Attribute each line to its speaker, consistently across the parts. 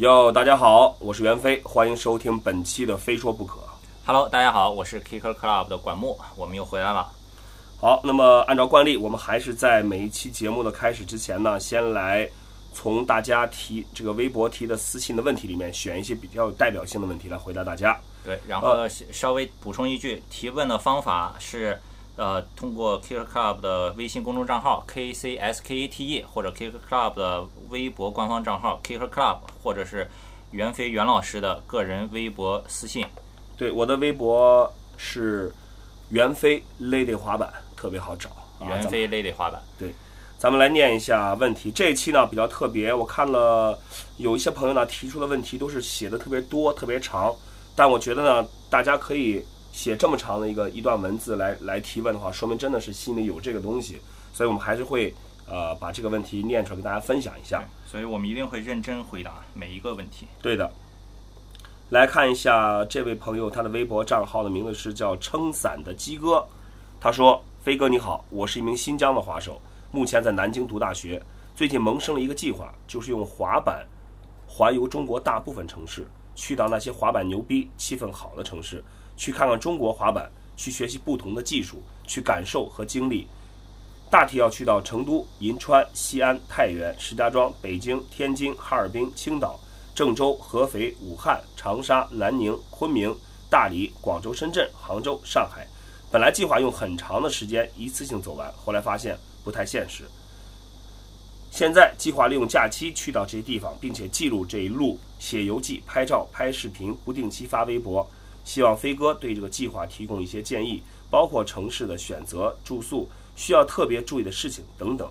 Speaker 1: 哟，大家好，我是袁飞，欢迎收听本期的《非说不可》。
Speaker 2: Hello，大家好，我是 Kicker Club 的管木，我们又回来了。
Speaker 1: 好，那么按照惯例，我们还是在每一期节目的开始之前呢，先来从大家提这个微博提的私信的问题里面选一些比较有代表性的问题来回答大家。
Speaker 2: 对，然后稍微补充一句，提问的方法是，呃，通过 Kicker Club 的微信公众账号 K C S K A T E，或者 Kicker Club 的微博官方账号 Kicker Club，或者是袁飞袁老师的个人微博私信。
Speaker 1: 对，我的微博是袁飞 Lady 滑板，特别好找。啊
Speaker 2: 袁飞 Lady 滑板。
Speaker 1: 对咱们来念一下问题。这一期呢比较特别，我看了有一些朋友呢提出的问题都是写的特别多、特别长，但我觉得呢，大家可以写这么长的一个一段文字来来提问的话，说明真的是心里有这个东西，所以我们还是会呃把这个问题念出来跟大家分享一下。
Speaker 2: 所以我们一定会认真回答每一个问题。
Speaker 1: 对的，来看一下这位朋友他的微博账号的名字是叫撑伞的鸡哥，他说：“飞哥你好，我是一名新疆的滑手，目前在南京读大学。最近萌生了一个计划，就是用滑板环游中国大部分城市，去到那些滑板牛逼、气氛好的城市，去看看中国滑板，去学习不同的技术，去感受和经历。大体要去到成都、银川、西安、太原、石家庄、北京、天津、哈尔滨、青岛。”郑州、合肥、武汉、长沙、南宁、昆明、大理、广州、深圳、杭州、上海。本来计划用很长的时间一次性走完，后来发现不太现实。现在计划利用假期去到这些地方，并且记录这一路，写游记、拍照、拍视频，不定期发微博。希望飞哥对这个计划提供一些建议，包括城市的选择、住宿、需要特别注意的事情等等。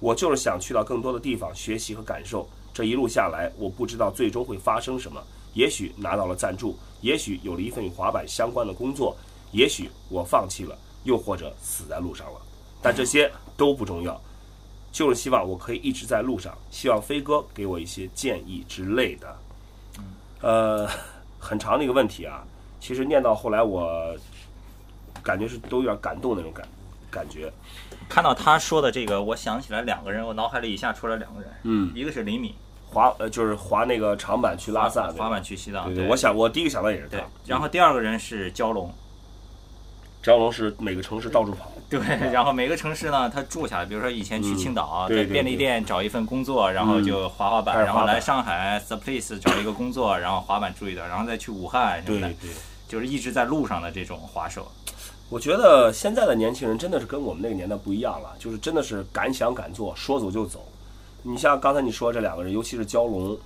Speaker 1: 我就是想去到更多的地方学习和感受。这一路下来，我不知道最终会发生什么。也许拿到了赞助，也许有了一份与滑板相关的工作，也许我放弃了，又或者死在路上了。但这些都不重要，就是希望我可以一直在路上。希望飞哥给我一些建议之类的。呃，很长的一个问题啊，其实念到后来，我感觉是都有点感动那种感感觉。
Speaker 2: 看到他说的这个，我想起来两个人，我脑海里一下出来两个人，
Speaker 1: 嗯，
Speaker 2: 一个是李敏，
Speaker 1: 滑呃就是滑那个长板去拉萨，
Speaker 2: 滑板去西藏，
Speaker 1: 对对，我想我第一个想到也是他
Speaker 2: 对。然后第二个人是蛟龙，
Speaker 1: 蛟龙是每个城市到处跑，
Speaker 2: 对，然后每个城市呢，他住下来，比如说以前去青岛，在便利店找一份工作，然后就滑滑板，然后来上海 The Place 找一个工作，然后滑板住一段，然后再去武汉什么的，
Speaker 1: 对。
Speaker 2: 就是一直在路上的这种滑手。
Speaker 1: 我觉得现在的年轻人真的是跟我们那个年代不一样了，就是真的是敢想敢做，说走就走。你像刚才你说这两个人，尤其是蛟龙，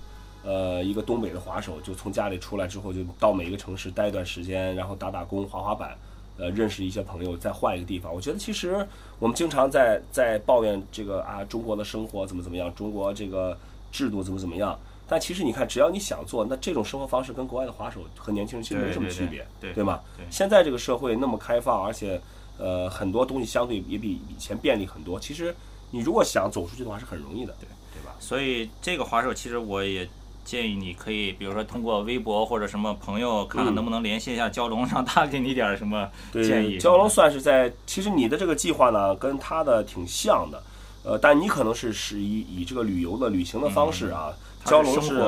Speaker 1: 呃，一个东北的滑手，就从家里出来之后，就到每一个城市待一段时间，然后打打工、滑滑板，呃，认识一些朋友，再换一个地方。我觉得其实我们经常在在抱怨这个啊，中国的生活怎么怎么样，中国这个制度怎么怎么样。但其实你看，只要你想做，那这种生活方式跟国外的滑手和年轻人其实没什么区别，
Speaker 2: 对对对
Speaker 1: 吗？
Speaker 2: 对
Speaker 1: 现在这个社会那么开放，而且呃很多东西相对也比以前便利很多。其实你如果想走出去的话，是很容易的，对对吧？
Speaker 2: 所以这个滑手其实我也建议你可以，比如说通过微博或者什么朋友，看看能不能联系一下蛟龙，让他给你点儿什么建议。
Speaker 1: 蛟龙算是在，其实你的这个计划呢，跟他的挺像的，呃，但你可能是是以以这个旅游的旅行的方式啊，蛟龙是。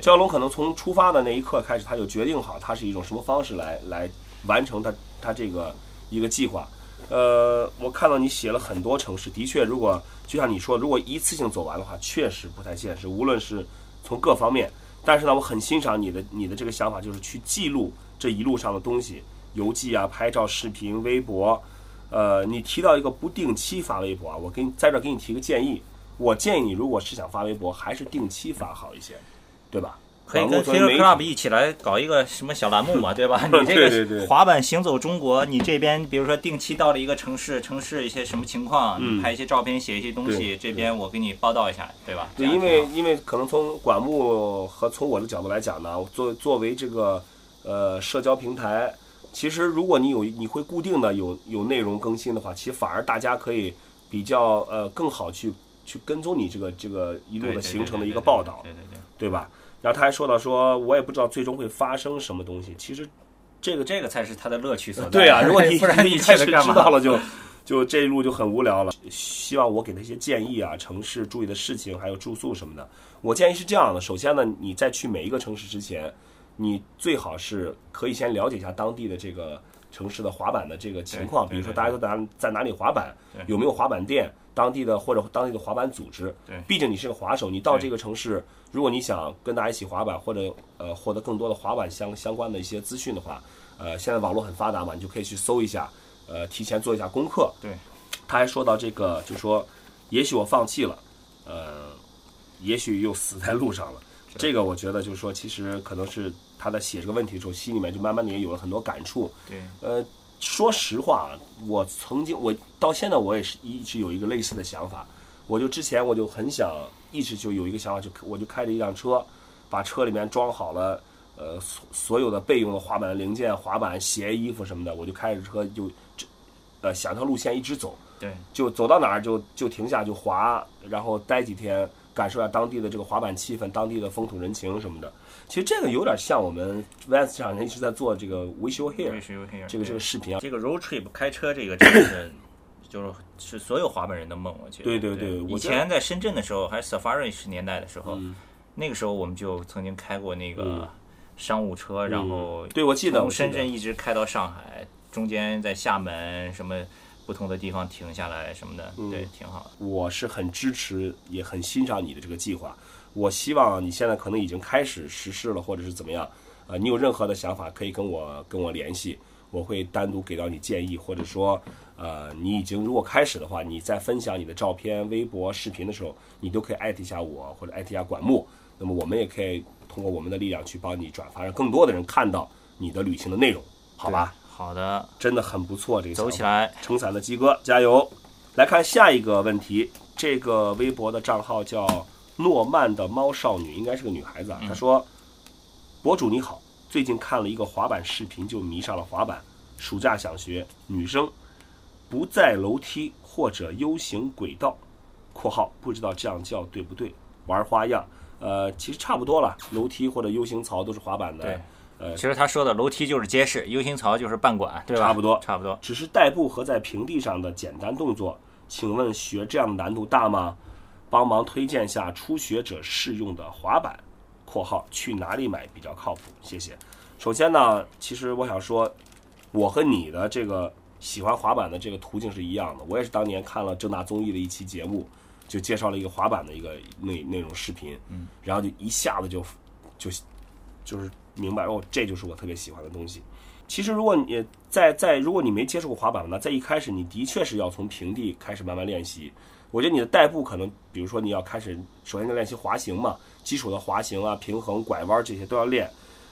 Speaker 1: 蛟龙可能从出发的那一刻开始，他就决定好他是一种什么方式来来完成他他这个一个计划。呃，我看到你写了很多城市，的确，如果就像你说，如果一次性走完的话，确实不太现实，无论是从各方面。但是呢，我很欣赏你的你的这个想法，就是去记录这一路上的东西，游记啊、拍照、视频、微博。呃，你提到一个不定期发微博啊，我给你在这儿给你提个建议，我建议你如果是想发微博，还是定期发好一些，对吧？
Speaker 2: 可以跟
Speaker 1: 网络作为
Speaker 2: Killer Club 一起来搞一个什么小栏目嘛，对吧？你这个滑板行走中国，你这边比如说定期到了一个城市，城市一些什么情况，拍一些照片，写一些东西，这边我给你报道一下，对吧？
Speaker 1: 对，因为因为可能从管木和从我的角度来讲呢，作作为这个呃社交平台，其实如果你有你会固定的有有内容更新的话，其实反而大家可以比较呃更好去去跟踪你这个这个一路的行程的一个报道，
Speaker 2: 对对对，
Speaker 1: 对吧？然后他还说到说，我也不知道最终会发生什么东西。其实这个
Speaker 2: 这个才是他的乐趣所在。
Speaker 1: 对啊，如果你
Speaker 2: 不然
Speaker 1: 你
Speaker 2: 你
Speaker 1: 开始知？道了就就这一路就很无聊了。希望我给他一些建议啊，城市注意的事情，还有住宿什么的。我建议是这样的：首先呢，你在去每一个城市之前，你最好是可以先了解一下当地的这个城市的滑板的这个情况，比如说大家都在在哪里滑板，有没有滑板店，当地的或者当地的滑板组织。
Speaker 2: 对
Speaker 1: 毕竟你是个滑手，你到这个城市，如果你想跟大家一起滑板，或者呃获得更多的滑板相相关的一些资讯的话，呃，现在网络很发达嘛，你就可以去搜一下，呃，提前做一下功课。
Speaker 2: 对，
Speaker 1: 他还说到这个，就说也许我放弃了，呃，也许又死在路上了。这个我觉得就是说，其实可能是他在写这个问题的时候，心里面就慢慢的也有了很多感触。
Speaker 2: 对，
Speaker 1: 呃，说实话，我曾经我到现在我也是一直有一个类似的想法。我就之前我就很想，一直就有一个想法，就我就开着一辆车，把车里面装好了，呃，所所有的备用的滑板零件、滑板鞋、衣服什么的，我就开着车就，这呃，想条路线一直走，
Speaker 2: 对，
Speaker 1: 就走到哪儿就就停下就滑，然后待几天，感受一下当地的这个滑板气氛、当地的风土人情什么的。其实这个有点像我们 Vans 这两年一直在做这个 We Show Here 这个这个视频啊。
Speaker 2: 这个 road trip 开车这个真的是，就是是所有滑板人的梦，我觉得。
Speaker 1: 对对对
Speaker 2: 以前在深圳的时候，还是 Safari 时年代的时候，
Speaker 1: 嗯
Speaker 2: 那个时候我们就曾经开过那个商务车，然后
Speaker 1: 对，我记得，
Speaker 2: 从深圳一直开到上海，中间在厦门什么不同的地方停下来什么的，
Speaker 1: 嗯
Speaker 2: 对，挺好的。
Speaker 1: 我是很支持，也很欣赏你的这个计划。我希望你现在可能已经开始实施了，或者是怎么样，呃，你有任何的想法可以跟我跟我联系，我会单独给到你建议，或者说，呃，你已经如果开始的话，你在分享你的照片、微博、视频的时候，你都可以艾特一下我，或者艾特一下管木，那么我们也可以通过我们的力量去帮你转发，让更多的人看到你的旅行的内容，好吧？
Speaker 2: 好的，
Speaker 1: 真的很不错，这个
Speaker 2: 走起来。
Speaker 1: 撑伞的鸡哥，加油！来看下一个问题，这个微博的账号叫诺曼的猫少女，应该是个女孩子啊。她说：“博主你好，最近看了一个滑板视频，就迷上了滑板。暑假想学，女生不在楼梯或者 U 型轨道（括号不知道这样叫对不对）玩花样。呃，其实差不多了，楼梯或者 U 型槽都是滑板的。
Speaker 2: 对
Speaker 1: 呃
Speaker 2: 其实他说的楼梯就是街式，U 型槽就是半管，对吧？
Speaker 1: 差不多
Speaker 2: 差不多。
Speaker 1: 只是代步和在平地上的简单动作，请问学这样的难度大吗？帮忙推荐下初学者适用的滑板（括号去哪里买比较靠谱？谢谢。首先呢，其实我想说，我和你的这个喜欢滑板的这个途径是一样的。我也是当年看了正大综艺的一期节目，就介绍了一个滑板的一个那那种视频，嗯，然后就一下子就就就是明白哦，这就是我特别喜欢的东西。其实，如果你在在如果你没接触过滑板呢，在一开始你的确是要从平地开始慢慢练习。我觉得你的代步可能，比如说你要开始，首先要练习滑行嘛，基础的滑行啊、平衡、拐弯这些都要练。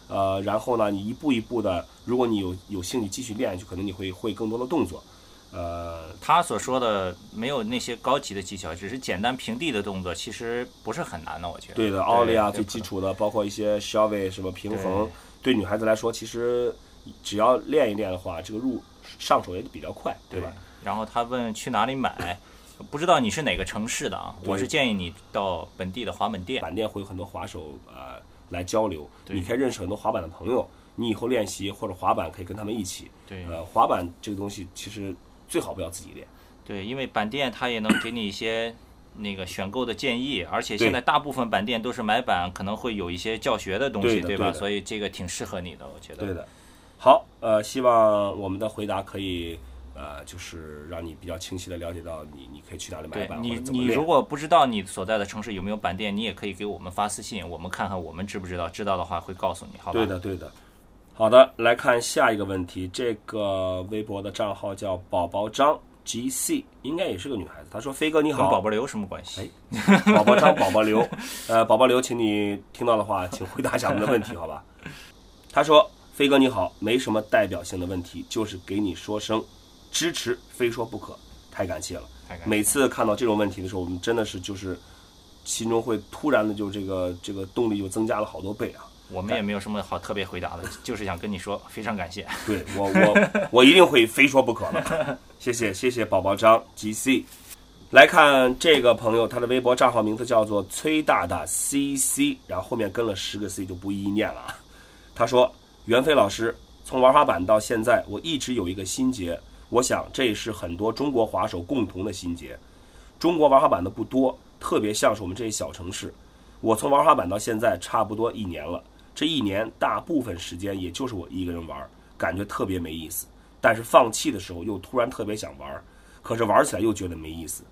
Speaker 1: 呃，然后呢，你一步一步的，如果你有有兴趣继续练，就可能你会会更多的动作。呃，
Speaker 2: 他所说的没有那些高级的技巧，只是简单平地的动作，其实不是很难的，我觉得。
Speaker 1: 对的，奥利啊，最基础的，包括一些 s h o v e 什么平衡，对女孩子来说，其实只要练一练的话，这个入上手也比较快，对吧？
Speaker 2: 然后他问去哪里买，不知道你是哪个城市的啊？我是建议你到本地的滑板店。
Speaker 1: 板店会有很多滑手呃来交流，你可以认识很多滑板的朋友，你以后练习或者滑板可以跟他们一起。
Speaker 2: 对
Speaker 1: 呃，滑板这个东西其实最好不要自己练。
Speaker 2: 对，因为板店它也能给你一些那个选购的建议，而且现在大部分板店都是买板可能会有一些教学的东西，吧？
Speaker 1: 对吧对
Speaker 2: 所以这个挺适合你的，我觉得。
Speaker 1: 对的。好，呃，希望我们的回答可以。呃，就是让你比较清晰的了解到你，你可以去哪里买板
Speaker 2: 你你如。果不知道你所在的城市有没有板店，你也可以给我们发私信，我们看看我们知不知道，知道的话会告诉你，好吧？
Speaker 1: 对的，对的。好的，来看下一个问题。这个微博的账号叫宝宝张 GC，应该也是个女孩子。她说：“飞哥你好，
Speaker 2: 跟宝宝刘有什么关系？
Speaker 1: 宝宝张，宝宝刘，呃，宝宝刘，请你听到的话，请回答一下我们的问题，好吧？他说：“飞哥你好，没什么代表性的问题，就是给你说声支持，非说不可，太感谢了。
Speaker 2: 太感谢
Speaker 1: 每次看到这种问题的时候，我们真的是就是心中会突然的就这个这个动力就增加了好多倍啊！
Speaker 2: 我们也没有什么好特别回答的，就是想跟你说，非常感谢。
Speaker 1: 对我我 我一定会非说不可的。谢谢谢谢宝宝张 GC。来看这个朋友，他的微博账号名字叫做崔大大 CC，然后后面跟了十个 C 就不一一念了啊。他说：“袁飞老师，从玩滑板到现在，我一直有一个心结，我想这也是很多中国滑手共同的心结。中国玩滑板的不多，特别像是我们这些小城市。我从玩滑板到现在差不多一年了，这一年大部分时间也就是我一个人玩，感觉特别没意思。但是放弃的时候又突然特别想玩，可是玩起来又觉得没意思，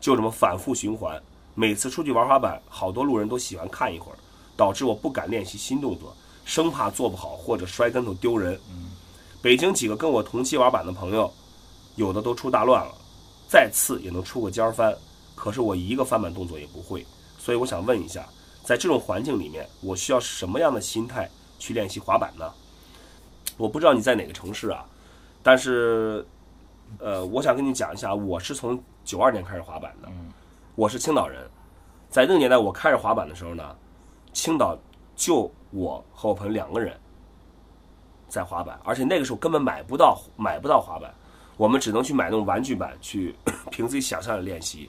Speaker 1: 就这么反复循环。每次出去玩滑板，好多路人都喜欢看一会儿，导致我不敢练习新动作，生怕做不好或者摔跟头丢人。北京几个跟我同期玩板的朋友，有的都出大乱了，再次也能出个尖翻，可是我一个翻板动作也不会。所以我想问一下，在这种环境里面，我需要什么样的心态去练习滑板呢？我不知道你在哪个城市啊，但是，呃，我想跟你讲一下，我是从九二年开始滑板的。我是青岛人，在那个年代我开始滑板的时候呢，青岛就我和我朋友两个人在滑板，而且那个时候根本买不到买不到滑板，我们只能去买那种玩具板去 凭自己想象的练习，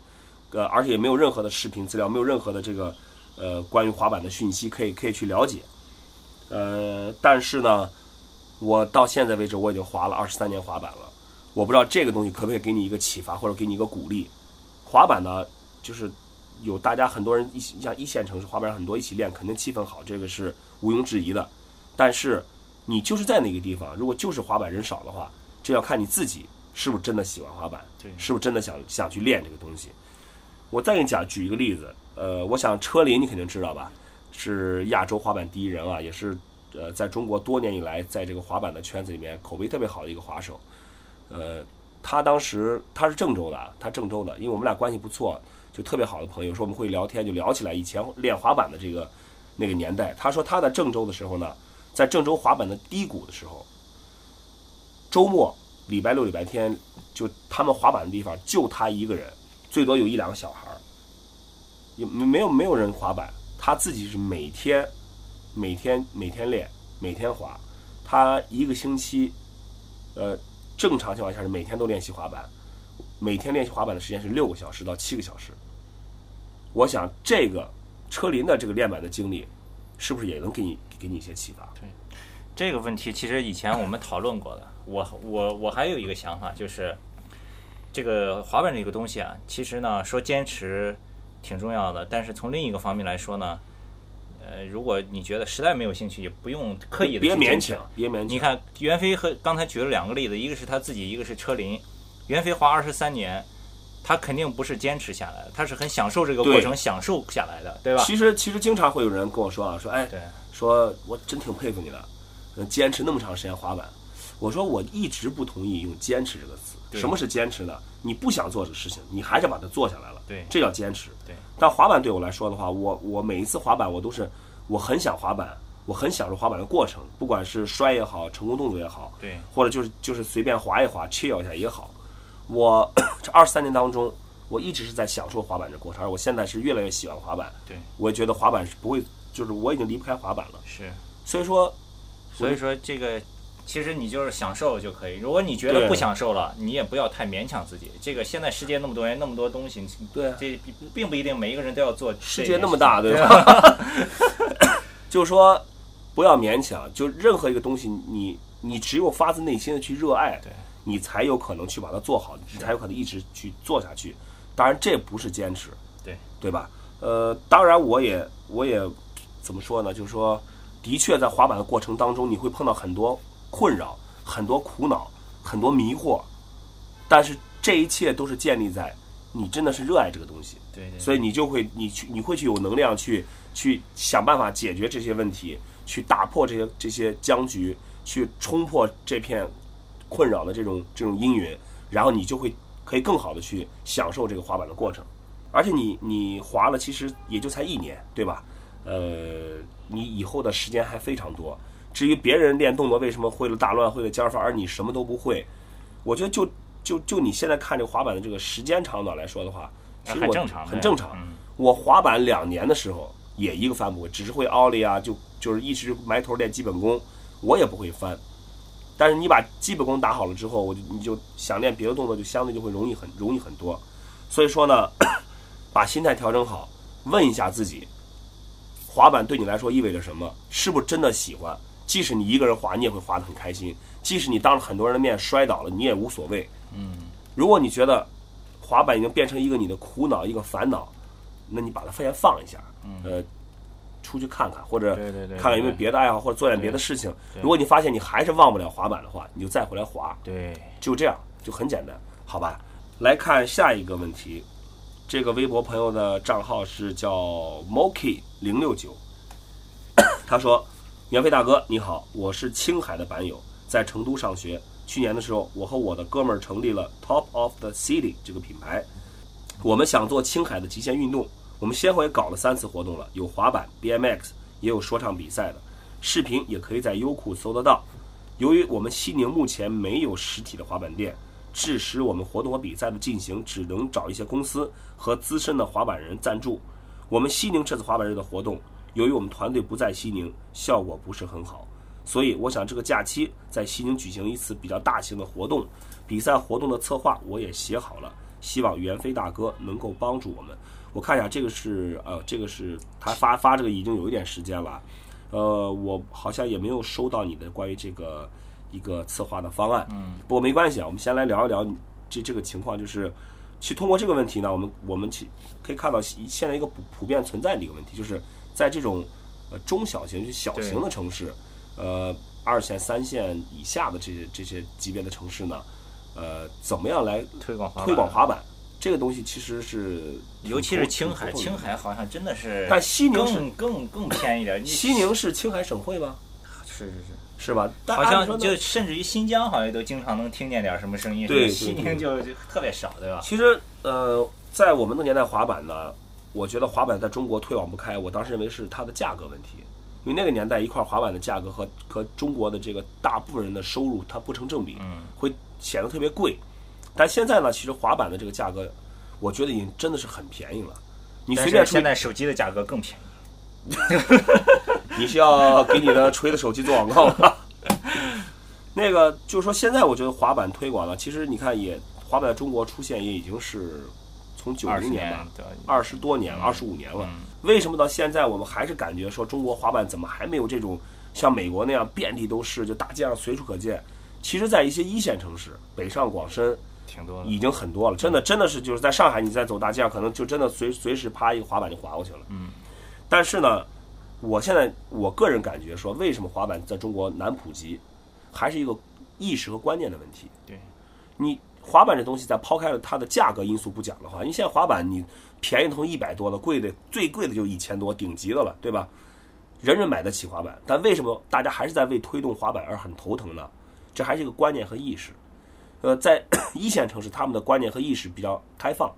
Speaker 1: 呃，而且也没有任何的视频资料，没有任何的这个呃关于滑板的讯息可以可以去了解，呃，但是呢，我到现在为止我已经滑了二十三年滑板了，我不知道这个东西可不可以给你一个启发或者给你一个鼓励，滑板呢？就是有大家很多人一起，像一线城市滑板很多一起练，肯定气氛好，这个是毋庸置疑的。但是你就是在那个地方，如果就是滑板人少的话，这要看你自己是不是真的喜欢滑板，是不是真的想想去练这个东西。我再给你讲，举一个例子，呃，我想车林你肯定知道吧，是亚洲滑板第一人啊，也是呃在中国多年以来在这个滑板的圈子里面口碑特别好的一个滑手。呃，他当时他是郑州的，他郑州的，因为我们俩关系不错。就特别好的朋友，说我们会聊天，就聊起来以前练滑板的这个那个年代。他说他在郑州的时候呢，在郑州滑板的低谷的时候，周末、礼拜六、礼拜天，就他们滑板的地方就他一个人，最多有一两个小孩，也没有没有人滑板，他自己是每天每天每天练，每天滑。他一个星期，呃，正常情况下是每天都练习滑板。每天练习滑板的时间是六个小时到七个小时。我想这个车林的这个练板的经历，是不是也能给你给你一些启发？
Speaker 2: 对，这个问题其实以前我们讨论过的。我我我还有一个想法，就是这个滑板这个东西啊，其实呢说坚持挺重要的，但是从另一个方面来说呢，呃，如果你觉得实在没有兴趣，也不用刻意的
Speaker 1: 别勉强，别勉强。
Speaker 2: 你看袁飞和刚才举了两个例子，一个是他自己，一个是车林。袁飞滑二十三年，他肯定不是坚持下来的，他是很享受这个过程，享受下来的，对吧？
Speaker 1: 其实，其实经常会有人跟我说啊，说哎，说我真挺佩服你的，能坚持那么长时间滑板。我说我一直不同意用“坚持”这个词。什么是坚持呢？你不想做这事情，你还是把它做下来了，
Speaker 2: 对，
Speaker 1: 这叫坚持。
Speaker 2: 对。
Speaker 1: 但滑板对我来说的话，我我每一次滑板，我都是我很想滑板，我很享受滑板的过程，不管是摔也好，成功动作也好，
Speaker 2: 对，
Speaker 1: 或者就是就是随便滑一滑，chill 一下也好。我这二十三年当中，我一直是在享受滑板这过程，而我现在是越来越喜欢滑板。
Speaker 2: 对，
Speaker 1: 我也觉得滑板是不会，就是我已经离不开滑板了。
Speaker 2: 是，
Speaker 1: 所以说，
Speaker 2: 所以说这个其实你就是享受就可以。如果你觉得不享受了，你也不要太勉强自己。这个现在世界那么多人，那么多东西，
Speaker 1: 对，
Speaker 2: 这并不一定每一个人都要做。
Speaker 1: 世界那么大，对吧？就是说，不要勉强。就任何一个东西，你你只有发自内心的去热爱。
Speaker 2: 对。
Speaker 1: 你才有可能去把它做好，你才有可能一直去做下去。当然，这不是坚持，
Speaker 2: 对
Speaker 1: 对吧？呃，当然，我也我也怎么说呢？就是说，的确在滑板的过程当中，你会碰到很多困扰、很多苦恼、很多迷惑。但是这一切都是建立在你真的是热爱这个东西，
Speaker 2: 对，
Speaker 1: 所以你就会你去你会去有能量去去想办法解决这些问题，去打破这些这些僵局，去冲破这片。困扰的这种这种阴云，然后你就会可以更好的去享受这个滑板的过程，而且你你滑了其实也就才一年，对吧？呃，你以后的时间还非常多。至于别人练动作为什么会了大乱会了尖翻，而你什么都不会，我觉得就就就你现在看这个滑板的这个时间长短来说的话，其实
Speaker 2: 很正常，
Speaker 1: 很正常。我滑板两年的时候也一个翻不会，只是会奥利啊，就就是一直埋头练基本功，我也不会翻。但是你把基本功打好了之后，我就你就想练别的动作就相对就会容易很容易很多。所以说呢，把心态调整好，问一下自己，滑板对你来说意味着什么？是不是真的喜欢？即使你一个人滑，你也会滑得很开心；即使你当着很多人的面摔倒了，你也无所谓。
Speaker 2: 嗯，
Speaker 1: 如果你觉得滑板已经变成一个你的苦恼、一个烦恼，那你把它先放一下，呃，出去看看，或者看看有没有别的爱好，或者做点别的事情。如果你发现你还是忘不了滑板的话，你就再回来滑，
Speaker 2: 对，
Speaker 1: 就这样，就很简单，好吧？来看下一个问题，这个微博朋友的账号是叫 Moki 零六九，他说：“袁飞大哥你好，我是青海的板友，在成都上学。去年的时候，我和我的哥们儿成立了 Top of the City 这个品牌，我们想做青海的极限运动。我们先后也搞了三次活动了，有滑板、BMX，也有说唱比赛的，视频也可以在优酷搜得到。由于我们西宁目前没有实体的滑板店，致使我们活动和比赛的进行只能找一些公司和资深的滑板人赞助。我们西宁这次滑板日的活动，由于我们团队不在西宁，效果不是很好，所以我想这个假期在西宁举行一次比较大型的活动，比赛活动的策划我也写好了，希望袁飞大哥能够帮助我们。我看一下，这个是呃，这个是他发发这个已经有一点时间了，呃，我好像也没有收到你的关于这个一个策划的方案。嗯，不过没关系啊，我们先来聊一聊这这个情况，就是去通过这个问题呢，我们我们去可以看到现在一个普普遍存在的一个问题，就是在这种呃中小型就小型的城市，呃二线三线以下的这些这些级别的城市呢，呃怎么样来
Speaker 2: 推广滑板
Speaker 1: 推广滑板？这个东西其实是
Speaker 2: 尤其是青海，青海好像真的是，
Speaker 1: 但西宁是
Speaker 2: 更更更偏一点。你
Speaker 1: 西宁是青海省会吗？
Speaker 2: 是是是，
Speaker 1: 是吧？但
Speaker 2: 好像
Speaker 1: 说
Speaker 2: 就甚至于新疆好像都经常能听见点什么声音，
Speaker 1: 对
Speaker 2: 西宁就就特别少，对吧？
Speaker 1: 其实呃，在我们那个年代滑板呢，我觉得滑板在中国推广不开，我当时认为是它的价格问题，因为那个年代一块滑板的价格和和中国的这个大部分人的收入它不成正比，
Speaker 2: 嗯，
Speaker 1: 会显得特别贵。但现在呢，其实滑板的这个价格，我觉得已经真的是很便宜了。你随便出
Speaker 2: 现在手机的价格更便宜。
Speaker 1: 你是要给你的 锤子手机做广告吗？那个就是说，现在我觉得滑板推广了，其实你看也滑板在中国出现也已经是从九零年吧，
Speaker 2: 对，
Speaker 1: 二十多年了，二十五年了。
Speaker 2: 嗯
Speaker 1: 为什么到现在我们还是感觉说中国滑板怎么还没有这种像美国那样遍地都是，就大街上随处可见？其实，在一些一线城市，北上广深
Speaker 2: 挺多。
Speaker 1: 已经很多了，真的真的是就是在上海，你在走大街上，可能就真的随随时啪一个滑板就滑过去了。
Speaker 2: 嗯。
Speaker 1: 但是呢，我现在我个人感觉说，为什么滑板在中国难普及，还是一个意识和观念的问题。
Speaker 2: 对，
Speaker 1: 你滑板这东西，在抛开了它的价格因素不讲的话，因为现在滑板你便宜的从一百多的，贵的最贵的就一千多，顶级的了，对吧？人人买得起滑板，但为什么大家还是在为推动滑板而很头疼呢？这还是一个观念和意识。呃，在 一线城市，他们的观念和意识比较开放，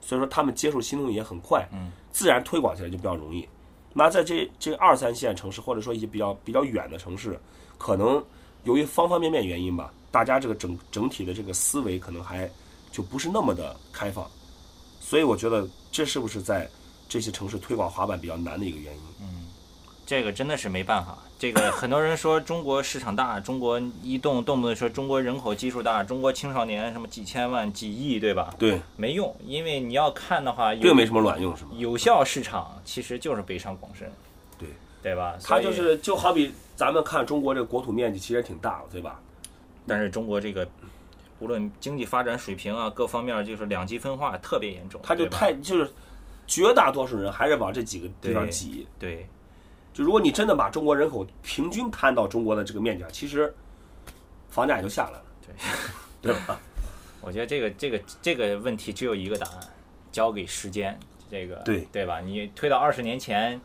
Speaker 1: 所以说他们接受新东西也很快，
Speaker 2: 嗯，
Speaker 1: 自然推广起来就比较容易。那在这这二三线城市，或者说一些比较比较远的城市，可能由于方方面面原因吧，大家这个整整体的这个思维可能还就不是那么的开放，所以我觉得这是不是在这些城市推广滑板比较难的一个原因？
Speaker 2: 嗯这个真的是没办法。这个很多人说中国市场大，中国移动动不动说中国人口基数大，中国青少年什么几千万、几亿，对吧？
Speaker 1: 对，
Speaker 2: 没用，因为你要看的话，有
Speaker 1: 并没什么卵用，是吗？
Speaker 2: 有效市场其实就是北上广深，
Speaker 1: 对
Speaker 2: 对吧？
Speaker 1: 它就，是就好比咱们看中国这个国土面积其实挺大的，对吧？
Speaker 2: 但是中国这个无论经济发展水平啊，各方面就是两极分化特别严重，
Speaker 1: 它就太就是绝大多数人还是往这几个地方
Speaker 2: 对
Speaker 1: 挤。
Speaker 2: 对
Speaker 1: 就如果你真的把中国人口平均摊到中国的这个面积上，其实房价也就下来了，
Speaker 2: 对。
Speaker 1: 对吧？
Speaker 2: 我觉得这个这个这个问题只有一个答案，交给时间。这个
Speaker 1: 对
Speaker 2: 对吧？你推到二十年前，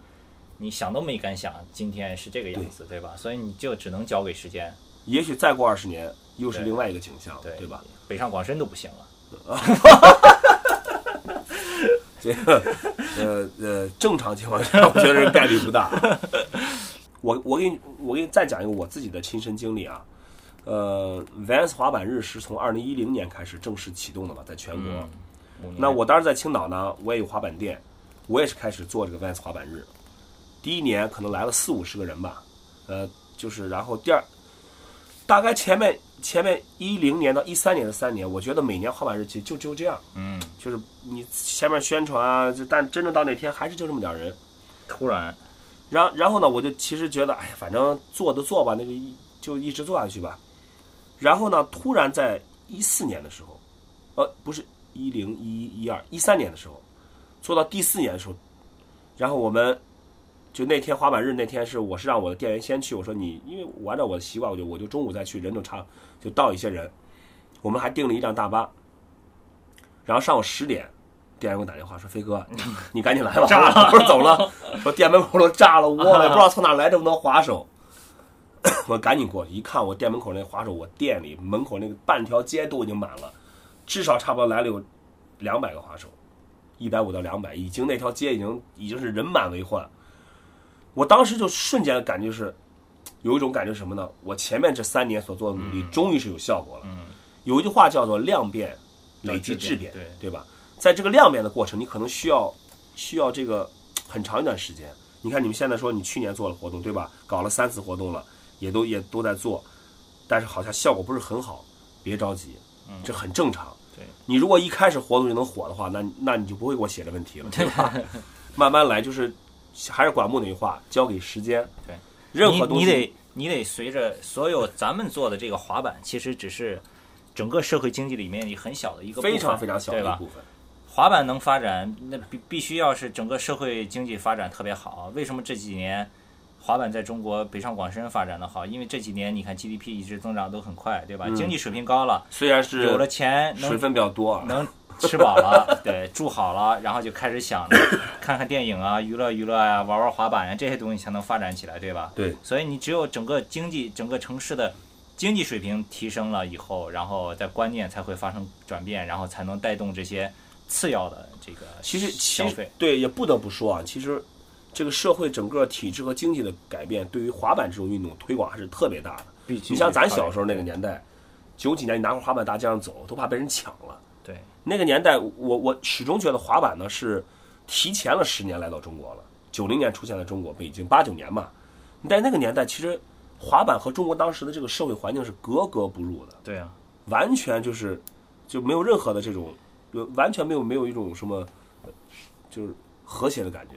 Speaker 2: 你想都没敢想，今天是这个样子，对吧？所以你就只能交给时间。
Speaker 1: 也许再过二十年，又是另外一个景象，
Speaker 2: 对
Speaker 1: 对吧？？
Speaker 2: 北上广深都不行了。
Speaker 1: 这个呃呃，正常情况下，我觉得这概率不大。我我给你我给你再讲一个我自己的亲身经历啊。呃，Vans 滑板日是从二零一零年开始正式启动的嘛，在全国。
Speaker 2: 嗯
Speaker 1: 那我当时在青岛呢，我也有滑板店，我也是开始做这个 Vans 滑板日。第一年可能来了四五十个人吧，呃，就是然后第二，大概前面前面一零年到一三年的三年，我觉得每年滑板日其实就就这样，
Speaker 2: 嗯，
Speaker 1: 就是你前面宣传啊，就但真正到那天还是就这么点人。
Speaker 2: 突然
Speaker 1: 然然后呢，我就其实觉得，哎呀，反正做就做吧，那个一就一直做下去吧。然后呢，突然在一四年的时候，呃，不是一零一一二一三年的时候，做到第四年的时候，然后我们就那天滑板日那天是我是让我的店员先去，我说你因为我按照我的习惯，我就我就中午再去，人都差就到一些人，我们还订了一辆大巴，然后上午十点，店员给我打电话说飞哥，你赶紧来吧，
Speaker 2: 炸了
Speaker 1: 我说走了，说店门口都炸了，我也不知道从哪来这么多滑手。我赶紧过去一看，我店门口那滑手，我店里门口那个半条街都已经满了，至少差不多来了有两百个滑手，一百五到两百，已经那条街已经已经是人满为患。我当时就瞬间的感觉是，有一种感觉什么呢？我前面这三年所做的努力，终于是有效果了。
Speaker 2: 嗯，
Speaker 1: 有一句话叫做量变累积质变，
Speaker 2: 对
Speaker 1: 对吧？在这个量变的过程，你可能需要需要这个很长一段时间。你看你们现在说你去年做了活动，对吧？搞了三次活动了，也都也都在做，但是好像效果不是很好，别着急，这很正常。
Speaker 2: 对
Speaker 1: 你如果一开始活动就能火的话，那那你就不会给我写这问题了，对吧？慢慢来，就是还是管木那句话，交给时间。
Speaker 2: 对，
Speaker 1: 任何东西
Speaker 2: 你你得你得随着所有咱们做的这个滑板，其实只是整个社会经济里面一很小的一个部分
Speaker 1: 非常非常小的部分。
Speaker 2: 滑板能发展，那必必须要是整个社会经济发展特别好。为什么这几年滑板在中国北上广深发展的好？因为这几年你看 GDP 一直增长都很快，对吧？
Speaker 1: 嗯
Speaker 2: 经济水平高了，
Speaker 1: 虽然是
Speaker 2: 有了钱能
Speaker 1: 水分比较多
Speaker 2: 吃饱了，对，住好了，然后就开始想 看看电影啊，娱乐娱乐呀、玩玩滑板呀、这些东西才能发展起来，对吧？
Speaker 1: 对，
Speaker 2: 所以你只有整个经济、整个城市的经济水平提升了以后，然后在观念才会发生转变，然后才能带动这些次要的这个
Speaker 1: 其实
Speaker 2: 消费。
Speaker 1: 对，也不得不说啊，其实这个社会整个体制和经济的改变，对于滑板这种运动推广还是特别大的。
Speaker 2: 你
Speaker 1: 你像咱小时候那个年代，九几年你拿个滑板大街上走，都怕被人抢了。
Speaker 2: 对，
Speaker 1: 那个年代，我我始终觉得滑板呢是提前了十年来到中国了。九零年出现在中国，北京八九年嘛。在那个年代，其实滑板和中国当时的这个社会环境是格格不入的。
Speaker 2: 对啊，
Speaker 1: 完全就是就没有任何的这种，就完全没有没有一种什么，呃就是和谐的感觉。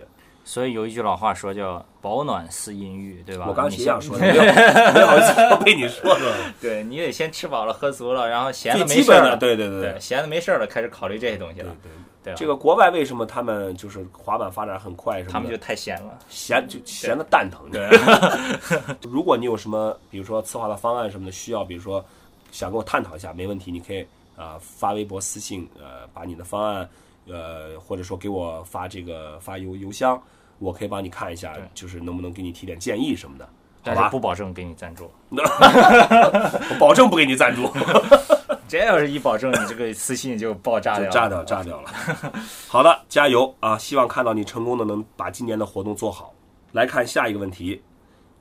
Speaker 2: 所以有一句老话说叫“保暖思淫欲”，对吧？
Speaker 1: 我刚想说，
Speaker 2: 的
Speaker 1: 没有没好意思我被你说说，
Speaker 2: 对你得先吃饱了喝足了，然后闲的没事儿了，
Speaker 1: 对对对
Speaker 2: 对，闲的没事儿了，开始考虑这些东西了，
Speaker 1: 对对。
Speaker 2: 对吧？
Speaker 1: 这个国外为什么他们就是滑板发展很快？
Speaker 2: 他们就太闲了，
Speaker 1: 闲就闲的蛋疼。
Speaker 2: 对，
Speaker 1: 如果你有什么，比如说策划的方案什么的需要，比如说想跟我探讨一下，没问题，你可以啊、呃发微博私信，呃，把你的方案，呃，或者说给我发这个发邮邮箱，我可以帮你看一下，就是能不能给你提点建议什么的，好
Speaker 2: 但是
Speaker 1: 吧？
Speaker 2: 不保证给你赞助。
Speaker 1: 我 保证不给你赞助，
Speaker 2: 这要是一保证，你这个私信就爆炸掉了，
Speaker 1: 炸掉炸掉了。好的，加油啊！希望看到你成功的能把今年的活动做好。来看下一个问题，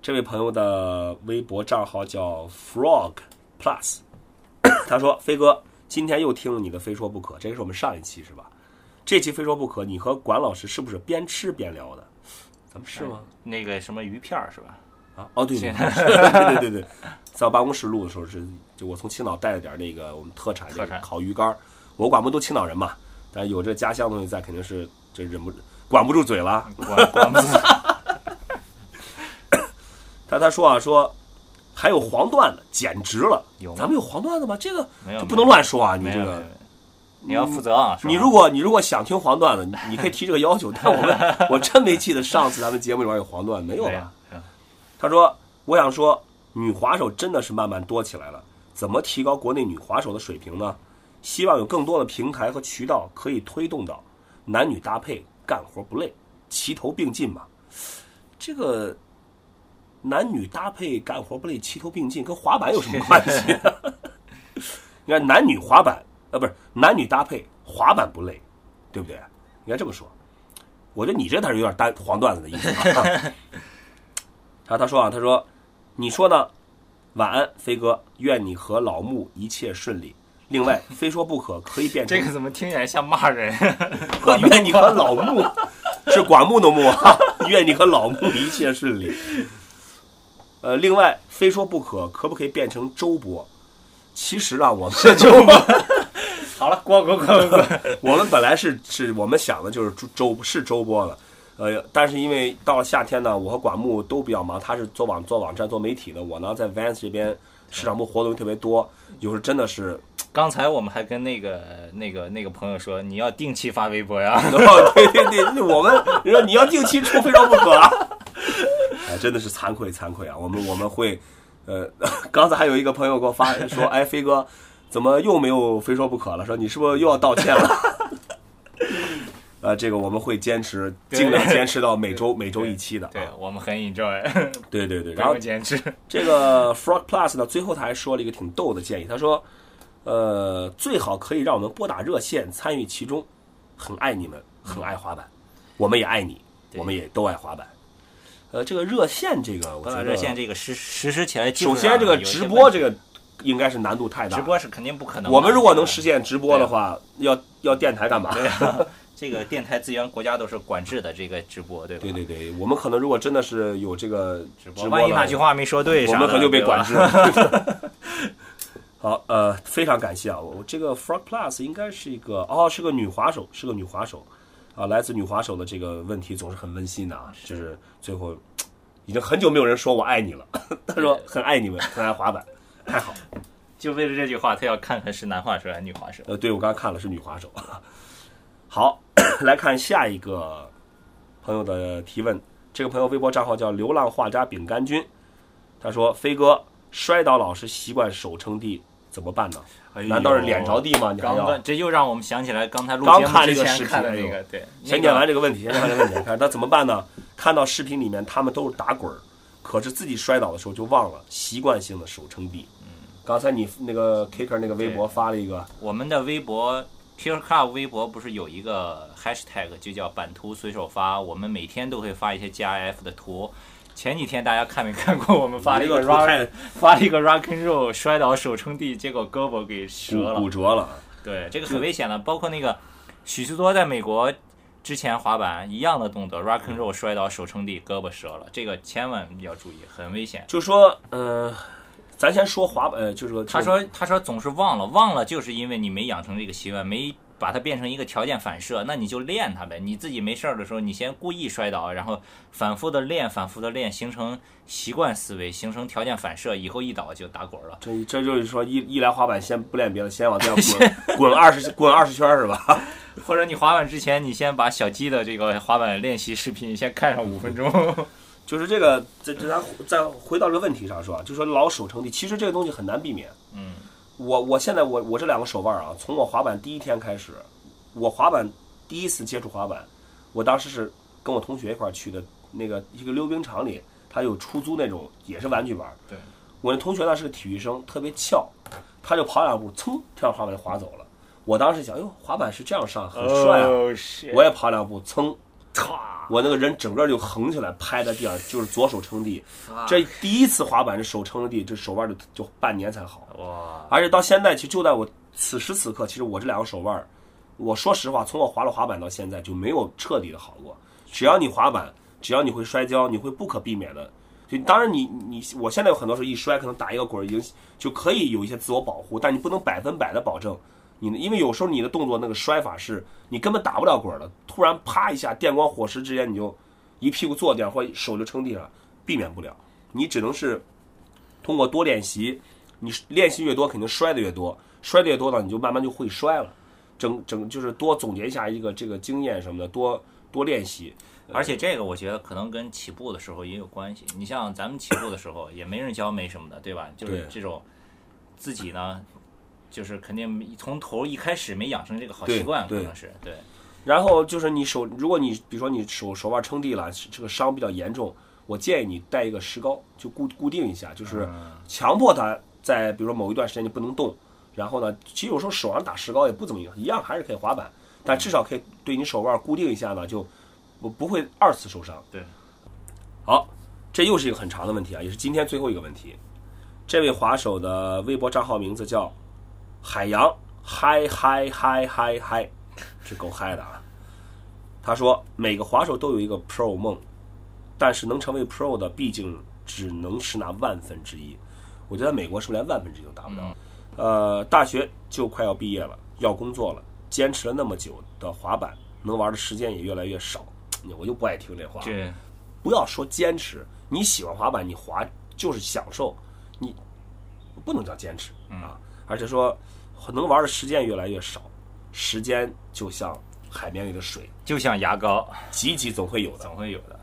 Speaker 1: 这位朋友的微博账号叫 Frog Plus，他说：“飞哥，今天又听了你的《非说不可》，这个是我们上一期是吧？这期《非说不可》，你和管老师是不是边吃边聊的？咱们是吗？
Speaker 2: 那个什么鱼片儿是吧？
Speaker 1: 啊，哦，对 对对对对对，在我办公室录的时候是，就我从青岛带了点那个我们特产这个烤鱼干儿，我管不都青岛人嘛，但有这家乡东西在，肯定是这忍不管不住嘴了。
Speaker 2: 管管不住。
Speaker 1: 他他说啊说，还有黄段子，简直了！
Speaker 2: 有
Speaker 1: 咱们有黄段子吗？这个不能乱说啊！你这个
Speaker 2: 你要负责啊！
Speaker 1: 你如果你如果想听黄段子，你你可以提这个要求，但我们 我真没记得上次咱们节目里边有黄段子，没有吧他说：“我想说，女滑手真的是慢慢多起来了。怎么提高国内女滑手的水平呢？希望有更多的平台和渠道可以推动到男女搭配，干活不累，齐头并进嘛。这个男女搭配干活不累，齐头并进，跟滑板有什么关系？你看男女滑板，呃，不是男女搭配，滑板不累，对不对？应该这么说。我觉得你这才是有点单黄段子的意思啊。他他说啊，他说，你说呢？晚安，飞哥，愿你和老穆一切顺利。另外，非说不可，可以变成
Speaker 2: 这个怎么听起来像骂人？
Speaker 1: 愿你和老穆是管木的木啊，愿你和老穆一切顺利。呃，另外，非说不可，可不可以变成周播？其实啊，我们是 周播，
Speaker 2: 好了，滚滚滚滚滚！
Speaker 1: 我们本来是是我们想的就是周周是周播了，呃，但是因为到了夏天呢，我和管木都比较忙，他是做网做网站做媒体的，我呢在 Vans 这边市场部活动特别多，有时候真的是，
Speaker 2: 刚才我们还跟那个那个那个朋友说，你要定期发微博呀。
Speaker 1: 哦，对对对，我们你说你要定期出非常不可啊，哎，真的是惭愧惭愧啊，我们我们会，呃，刚才还有一个朋友给我发说，哎，飞哥，怎么又没有非说不可了？说你是不是又要道歉了？呃，这个我们会坚持，尽量坚持到每周每周一期的啊。
Speaker 2: 对我们很 enjoy，
Speaker 1: 对对对，然后
Speaker 2: 坚持。
Speaker 1: 这个 Frog Plus 呢，最后他还说了一个挺逗的建议，他说，呃，最好可以让我们拨打热线参与其中，很爱你们，很爱滑板，我们也爱你，我们也都爱滑板。呃，这个热线这个，我觉得
Speaker 2: 热线这个实实施起来
Speaker 1: 首先这个直播这个应该是难度太大，
Speaker 2: 直播是肯定不可能。
Speaker 1: 我们如果能实现直播的话，要要电台干嘛？
Speaker 2: 对啊，这个电台资源国家都是管制的，这个直播对吧？
Speaker 1: 对对对，我们可能如果真的是有这个直播
Speaker 2: 万一哪句话没说对，
Speaker 1: 我们可能就被管制了。好，呃，非常感谢啊！我这个 Frog Plus 应该是一个哦，是个女滑手，是个女滑手啊。来自女滑手的这个问题总是很温馨的啊，就是最后已经很久没有人说我爱你了，他说很爱你们，很爱滑板，太好。
Speaker 2: 就为了这句话，他要看看是男滑手还是女滑手。
Speaker 1: 呃，对我刚刚看了是女滑手。好，来看下一个朋友的提问。这个朋友微博账号叫流浪画家饼干君，他说：“飞哥摔倒老是习惯手撑地，怎么办呢？难道是脸着地吗？你还要
Speaker 2: 刚刚这又让我们想起来刚才录
Speaker 1: 刚
Speaker 2: 节目之前
Speaker 1: 看这个视频哎呦
Speaker 2: 看的那个，对，
Speaker 1: 先念完这个问题，先看这个问题，看那怎么办呢？看到视频里面他们都是打滚儿，可是自己摔倒的时候就忘了习惯性的手撑地。刚才你那个 Kicker 那个微博发了一个，
Speaker 2: 我们的微博 Kill Club 微博不是有一个 hashtag 就叫版图随手发，我们每天都会发一些 GIF 的图。前几天大家看没看过？我们发了一个 rock 发了一个 rock and roll 摔倒手撑地，结果胳膊给折了
Speaker 1: 骨骨。折了。
Speaker 2: 对，这个很危险的。包括那个许许多在美国之前滑板一样的动作，rock and roll 摔倒手撑地，胳膊折了，这个千万要注意，很危险。
Speaker 1: 就说，嗯、咱先说滑板，呃，就是说，
Speaker 2: 他说他说总是忘了，忘了就是因为你没养成这个习惯，没把它变成一个条件反射，那你就练它呗。你自己没事儿的时候，你先故意摔倒，然后反复的练，反复的练，形成习惯思维，形成条件反射，以后一倒就打滚了。
Speaker 1: 这 这就是说一一来滑板先不练别的，先往地上滚 滚二十滚二十圈儿是吧？
Speaker 2: 或者你滑板之前，你先把小鸡的这个滑板练习视频先看上五分钟。
Speaker 1: 就是这个，这这咱再回到这个问题上说啊，就说老手撑地，其实这个东西很难避免。
Speaker 2: 嗯，
Speaker 1: 我我现在我我这两个手腕啊，从我滑板第一天开始，我滑板第一次接触滑板，我当时是跟我同学一块儿去的那个一个溜冰场里，他有出租那种也是玩具板。
Speaker 2: 对，
Speaker 1: 我那同学呢是个体育生，特别翘，他就跑两步，噌跳滑板就滑走了。我当时想，哟，滑板是这样上，很帅啊！我也跑两步，噌，
Speaker 2: 唰，
Speaker 1: 我那个人整个就横起来，拍在地上，就是左手撑地。
Speaker 2: 啊
Speaker 1: 这第一次滑板，这手撑着地，这手腕就就半年才好。
Speaker 2: 哇，
Speaker 1: 而且到现在，其实就在我此时此刻，其实我这两个手腕，我说实话，从我滑了滑板到现在就没有彻底的好过。只要你滑板，只要你会摔跤，你会不可避免的。就当然你你我现在有很多时候一摔，可能打一个滚已经就可以有一些自我保护，但你不能百分百的保证你的，因为有时候你的动作那个摔法是你根本打不了滚儿的，突然啪一下电光火石之间你就一屁股坐地上或者手就撑地上，避免不了。你只能是通过多练习，你练习越多，肯定摔的越多，摔的越多呢，你就慢慢就会摔了。整整就是多总结一下一个这个经验什么的，多多练习。
Speaker 2: 而且这个我觉得可能跟起步的时候也有关系。你像咱们起步的时候也没人教没什么的，对吧？就是这种自己呢，就是肯定从头一开始没养成这个好习惯，可
Speaker 1: 对
Speaker 2: 能是对。
Speaker 1: 然后就是你手，如果你比如说你手手腕撑地了，这个伤比较严重，我建议你带一个石膏，就固固定一下，就是强迫他在比如说某一段时间就不能动。然后呢，其实有时候手上打石膏也不怎么样，一样还是可以滑板，但至少可以对你手腕固定一下呢，就不不会二次受伤。
Speaker 2: 对，
Speaker 1: 好，这又是一个很长的问题啊，也是今天最后一个问题。这位滑手的微博账号名字叫海洋嗨嗨嗨嗨嗨，这够嗨的啊！他说每个滑手都有一个 Pro 梦，但是能成为 Pro 的毕竟只能是那万分之一。我觉得美国是不是连万分之一都达不到？呃，大学就快要毕业了，要工作了，坚持了那么久的滑板，能玩的时间也越来越少。我就不爱听这话。
Speaker 2: 对
Speaker 1: 不要说坚持，你喜欢滑板，你滑就是享受，你不能叫坚持啊。而且说能玩的时间越来越少，时间就像海绵里的水，
Speaker 2: 就像牙膏，
Speaker 1: 挤挤总会有的，
Speaker 2: 总会有的。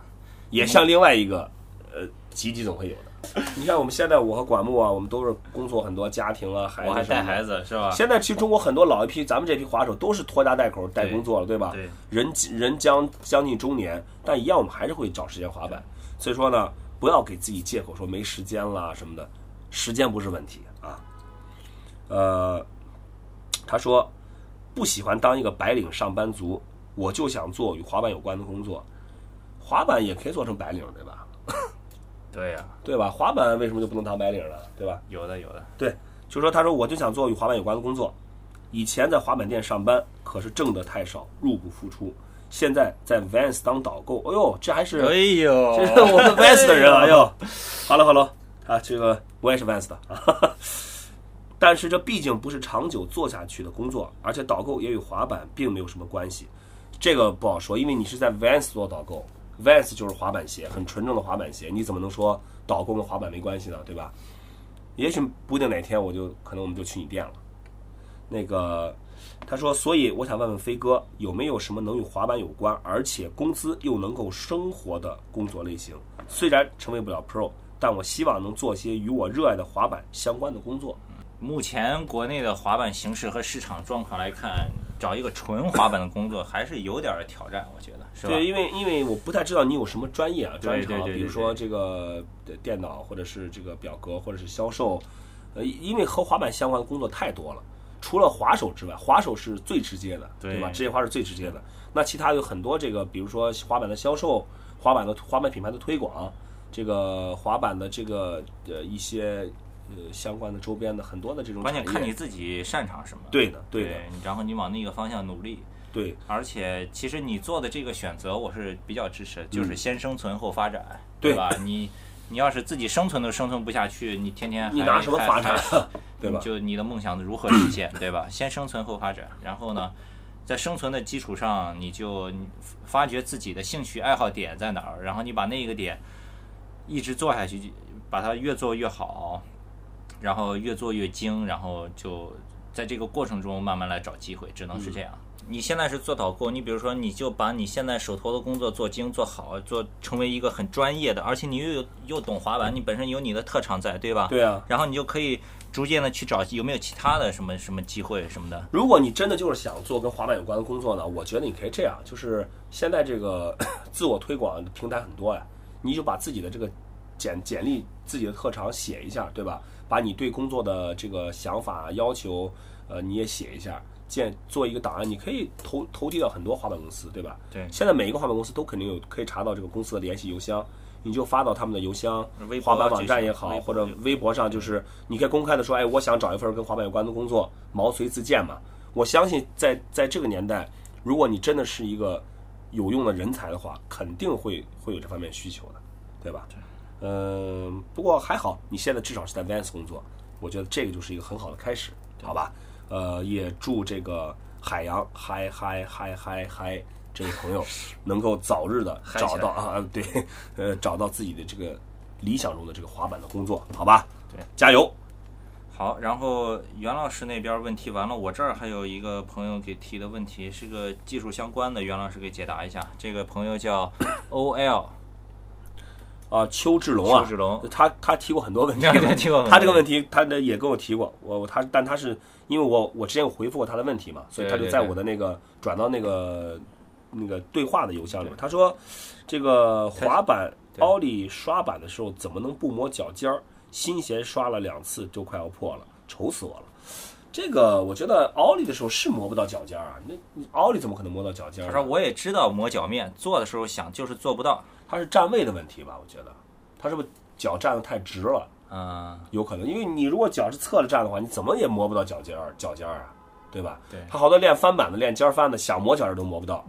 Speaker 1: 也像另外一个，呃，挤挤总会有的。你看我们现在，我和管木啊，我们都是工作很多，家庭啊，孩子
Speaker 2: 我还带孩子是吧？
Speaker 1: 现在其实中国很多老一批，咱们这批滑手都是拖家带口带工作了，对吧？
Speaker 2: 对
Speaker 1: 人人将将近中年，但一样我们还是会找时间滑板。所以说呢，不要给自己借口说没时间啦什么的，时间不是问题啊。呃，他说不喜欢当一个白领上班族，我就想做与滑板有关的工作。滑板也可以做成白领，对吧？
Speaker 2: 对呀、
Speaker 1: 对吧？滑板为什么就不能当白领了，对吧？
Speaker 2: 有的有的。
Speaker 1: 对，就说他说我就想做与滑板有关的工作，以前在滑板店上班，可是挣得太少，入不敷出。现在在 Vans 当导购，哎呦，这还是
Speaker 2: 哎呦，
Speaker 1: 这是我们 Vans 的人啊，哎呦，Hello Hello 啊，这个我也是 Vans 的啊。但是这毕竟不是长久做下去的工作，而且导购也与滑板并没有什么关系，这个不好说，因为你是在 Vans 做导购，Vans 就是滑板鞋，很纯正的滑板鞋，你怎么能说导购跟滑板没关系呢？对吧？也许不定哪天我就可能我们就去你店了。那个他说，所以我想问问飞哥，有没有什么能与滑板有关，而且工资又能够生活的工作类型？虽然成为不了 Pro，但我希望能做些与我热爱的滑板相关的工作。
Speaker 2: 目前国内的滑板形势和市场状况来看，找一个纯滑板的工作还是有点儿挑战，我觉得是吧？
Speaker 1: 对，因为因为我不太知道你有什么专业啊，专
Speaker 2: 对对
Speaker 1: 长，
Speaker 2: 对对
Speaker 1: 比如说这个呃电脑，或者是这个表格，或者是销售，呃，因为和滑板相关的工作太多了。除了滑手之外，滑手是最直接的，
Speaker 2: 对
Speaker 1: 吧？职业滑是最直接的。那其他有很多这个，比如说滑板的销售、滑板的滑板品牌的推广，这个滑板的这个呃一些呃相关的周边的很多的这种
Speaker 2: 关键看你自己擅长什么。
Speaker 1: 对的，对的，
Speaker 2: 然后你往那个方向努力。
Speaker 1: 对
Speaker 2: 而且，其实你做的这个选择，我是比较支持，就是先生存后发展，
Speaker 1: 嗯对
Speaker 2: 吧？你你要是自己生存都生存不下去，你天天还
Speaker 1: 你拿什么发展，对吧？
Speaker 2: 就你的梦想如何实现，对吧？先生存后发展，然后呢，在生存的基础上，你就发掘自己的兴趣爱好点在哪儿，然后你把那个点一直做下去，把它越做越好，然后越做越精，然后就在这个过程中慢慢来找机会，只能是这样。你现在是做导购，你比如说，你就把你现在手头的工作做精做好，做成为一个很专业的，而且你又有又懂滑板，你本身有你的特长在，对吧？
Speaker 1: 对啊。
Speaker 2: 然后你就可以逐渐的去找有没有其他的什么什么机会什么的。
Speaker 1: 如果你真的就是想做跟滑板有关的工作呢，我觉得你可以这样，就是现在这个 自我推广的平台很多呀，你就把自己的这个简简历、自己的特长写一下，对吧？把你对工作的这个想法、要求，呃，你也写一下，建做一个档案，你可以投投递到很多滑板公司，对吧？
Speaker 2: 对
Speaker 1: 现在每一个滑板公司都肯定有可以查到这个公司的联系邮箱，你就发到他们的邮箱滑板网站也好，或者微博上，就是你可以公开的说，哎，我想找一份跟滑板有关的工作，毛遂自荐嘛。我相信在在这个年代，如果你真的是一个有用的人才的话，肯定会会有这方面需求的，对吧？嗯，不过还好，你现在至少是在 Vans 工作，我觉得这个就是一个很好的开始，好吧？呃，也祝这个海洋嗨嗨嗨嗨嗨这位朋友 能够早日的找到啊，对，呃，找到自己的这个理想中的这个滑板的工作，好吧？
Speaker 2: 对，
Speaker 1: 加油！
Speaker 2: 好，然后袁老师那边问题完了，我这儿还有一个朋友给提的问题，是个技术相关的，袁老师给解答一下。这个朋友叫 OL
Speaker 1: 啊，邱志龙啊，
Speaker 2: 邱志龙
Speaker 1: 他他提过很多问题 他这个问题，他的也跟我提过，我我他但他是因为我我之前有回复过他的问题嘛，所以他就在我的那个转到那个那个对话的邮箱里面，他说这个滑板奥利刷板的时候怎么能不磨脚尖儿？新鞋刷了两次就快要破了，愁死我了。这个我觉得奥利的时候是磨不到脚尖儿啊，那奥利怎么可能磨到脚尖儿呢？
Speaker 2: 他说我也知道磨脚面，做的时候想就是做不到。
Speaker 1: 他是站位的问题吧？我觉得他是不是脚站的太直了？
Speaker 2: 嗯，
Speaker 1: 有可能，因为你如果脚是侧着站的话，你怎么也磨不到脚尖儿，脚尖儿啊，对吧？
Speaker 2: 对
Speaker 1: 他好多练翻板的、练尖儿翻的，想磨脚尖儿都磨不到。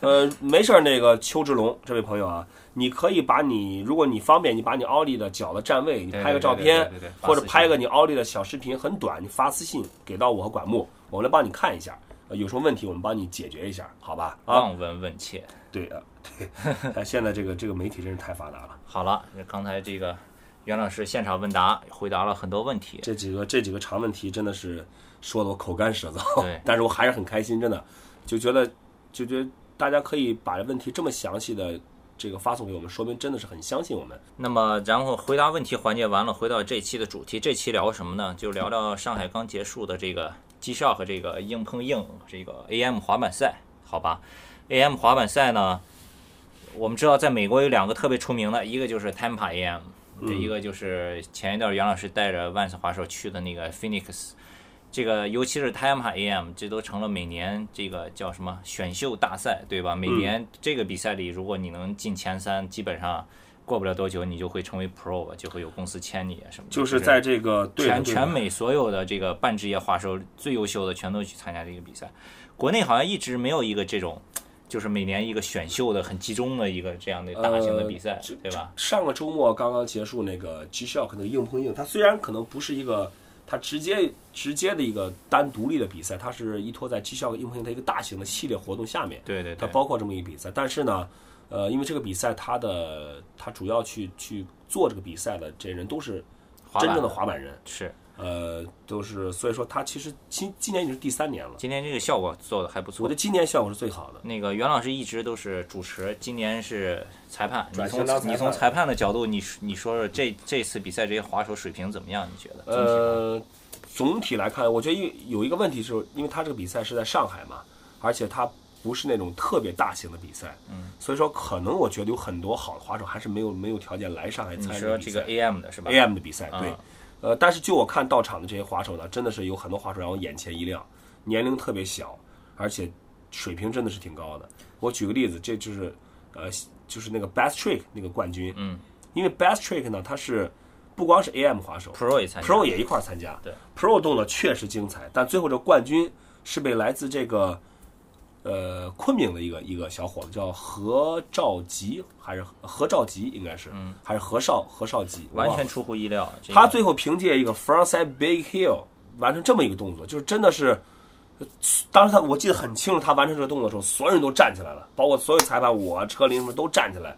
Speaker 1: 呃，没事儿，那个邱志龙这位朋友啊，你可以把你，如果你方便，你把你奥利的脚的站位，你拍个照片
Speaker 2: 对对对，
Speaker 1: 或者拍个你奥利的小视频，很短，你发私信给到我和管木，我们来帮你看一下呃有什么问题我们帮你解决一下，好吧？啊，
Speaker 2: 望闻问切。
Speaker 1: 对啊，对，但 现在这个这个媒体真是太发达了，
Speaker 2: 好了，刚才这个袁老师现场问答回答了很多问题。
Speaker 1: 这几个这几个长问题真的是说的我口干舌燥，
Speaker 2: 对
Speaker 1: 但是我还是很开心，真的就觉得就觉得大家可以把问题这么详细的这个发送给我们，说明真的是很相信我们。
Speaker 2: 那么，然后回答问题环节完了，回到这期的主题，这期聊什么呢？就聊聊上海刚结束的这个 G Shock 和这个硬碰硬这个 AM 滑板赛，好吧？AM 滑板赛呢，我们知道在美国有两个特别出名的，一个就是 Tampa AM，、
Speaker 1: 这
Speaker 2: 一个就是前一段袁老师带着万斯滑手去的那个 Phoenix。这个尤其是 Tampa AM，这都成了每年这个叫什么选秀大赛，对吧？每年这个比赛里，如果你能进前三，基本上过不了多久，你就会成为 Pro，就会有公司签你啊什么的。
Speaker 1: 就是在这个对
Speaker 2: 全全美所有的这个半职业滑手最优秀的全都去参加这个比赛。国内好像一直没有一个这种，就是每年一个选秀的很集中的一个这样的大型的比赛，
Speaker 1: 这
Speaker 2: 对吧？
Speaker 1: 上个周末刚刚结束那个 G Shock 那个硬碰硬，它虽然可能不是一个它直接直接的一个单独立的比赛，它是依托在 G Shock 硬碰硬它一个大型的系列活动下面，
Speaker 2: 对对对，
Speaker 1: 它包括这么一个比赛。但是呢，呃，因为这个比赛他的他主要去去做这个比赛的这些人都是真正的滑板人，
Speaker 2: 是
Speaker 1: 呃，都是所以说他其实今今年已经是第三年了，
Speaker 2: 今年这个效果做的还不错
Speaker 1: 我觉得。今年效果是最好的。
Speaker 2: 那个袁老师一直都是主持，今年是裁判。你从你从裁判的角度，你你说说这这次比赛这些滑手水平怎么样？你觉得？
Speaker 1: 呃，总体来看，我觉得有有一个问题是，因为他这个比赛是在上海嘛，而且它不是那种特别大型的比赛，
Speaker 2: 嗯，
Speaker 1: 所以说可能我觉得有很多好的滑手还是没有没有条件来上海参与比赛。
Speaker 2: 说这个 AM 的是吧
Speaker 1: ？AM 的比赛，对。
Speaker 2: 嗯，
Speaker 1: 呃，但是就我看到场的这些滑手呢，真的是有很多滑手让我眼前一亮，年龄特别小，而且水平真的是挺高的。我举个例子，这就是呃，就是那个 Best Trick 那个冠军，
Speaker 2: 嗯，
Speaker 1: 因为 Best Trick 呢，它是不光是 AM 滑手
Speaker 2: ，Pro 也参加
Speaker 1: Pro 也一块儿参加。
Speaker 2: 对
Speaker 1: ，Pro 动作确实精彩，但最后这冠军是被来自这个呃昆明的一个一个小伙子，叫何兆吉，还是何兆吉，应该是，
Speaker 2: 嗯，
Speaker 1: 还是何少何少吉，
Speaker 2: 完全出乎意料。这个
Speaker 1: 他最后凭借一个 frontside big hill 完成这么一个动作，就是真的是，呃当时他我记得很清楚，他完成这个动作的时候，所有人都站起来了，包括所有裁判，我车林什么都站起来，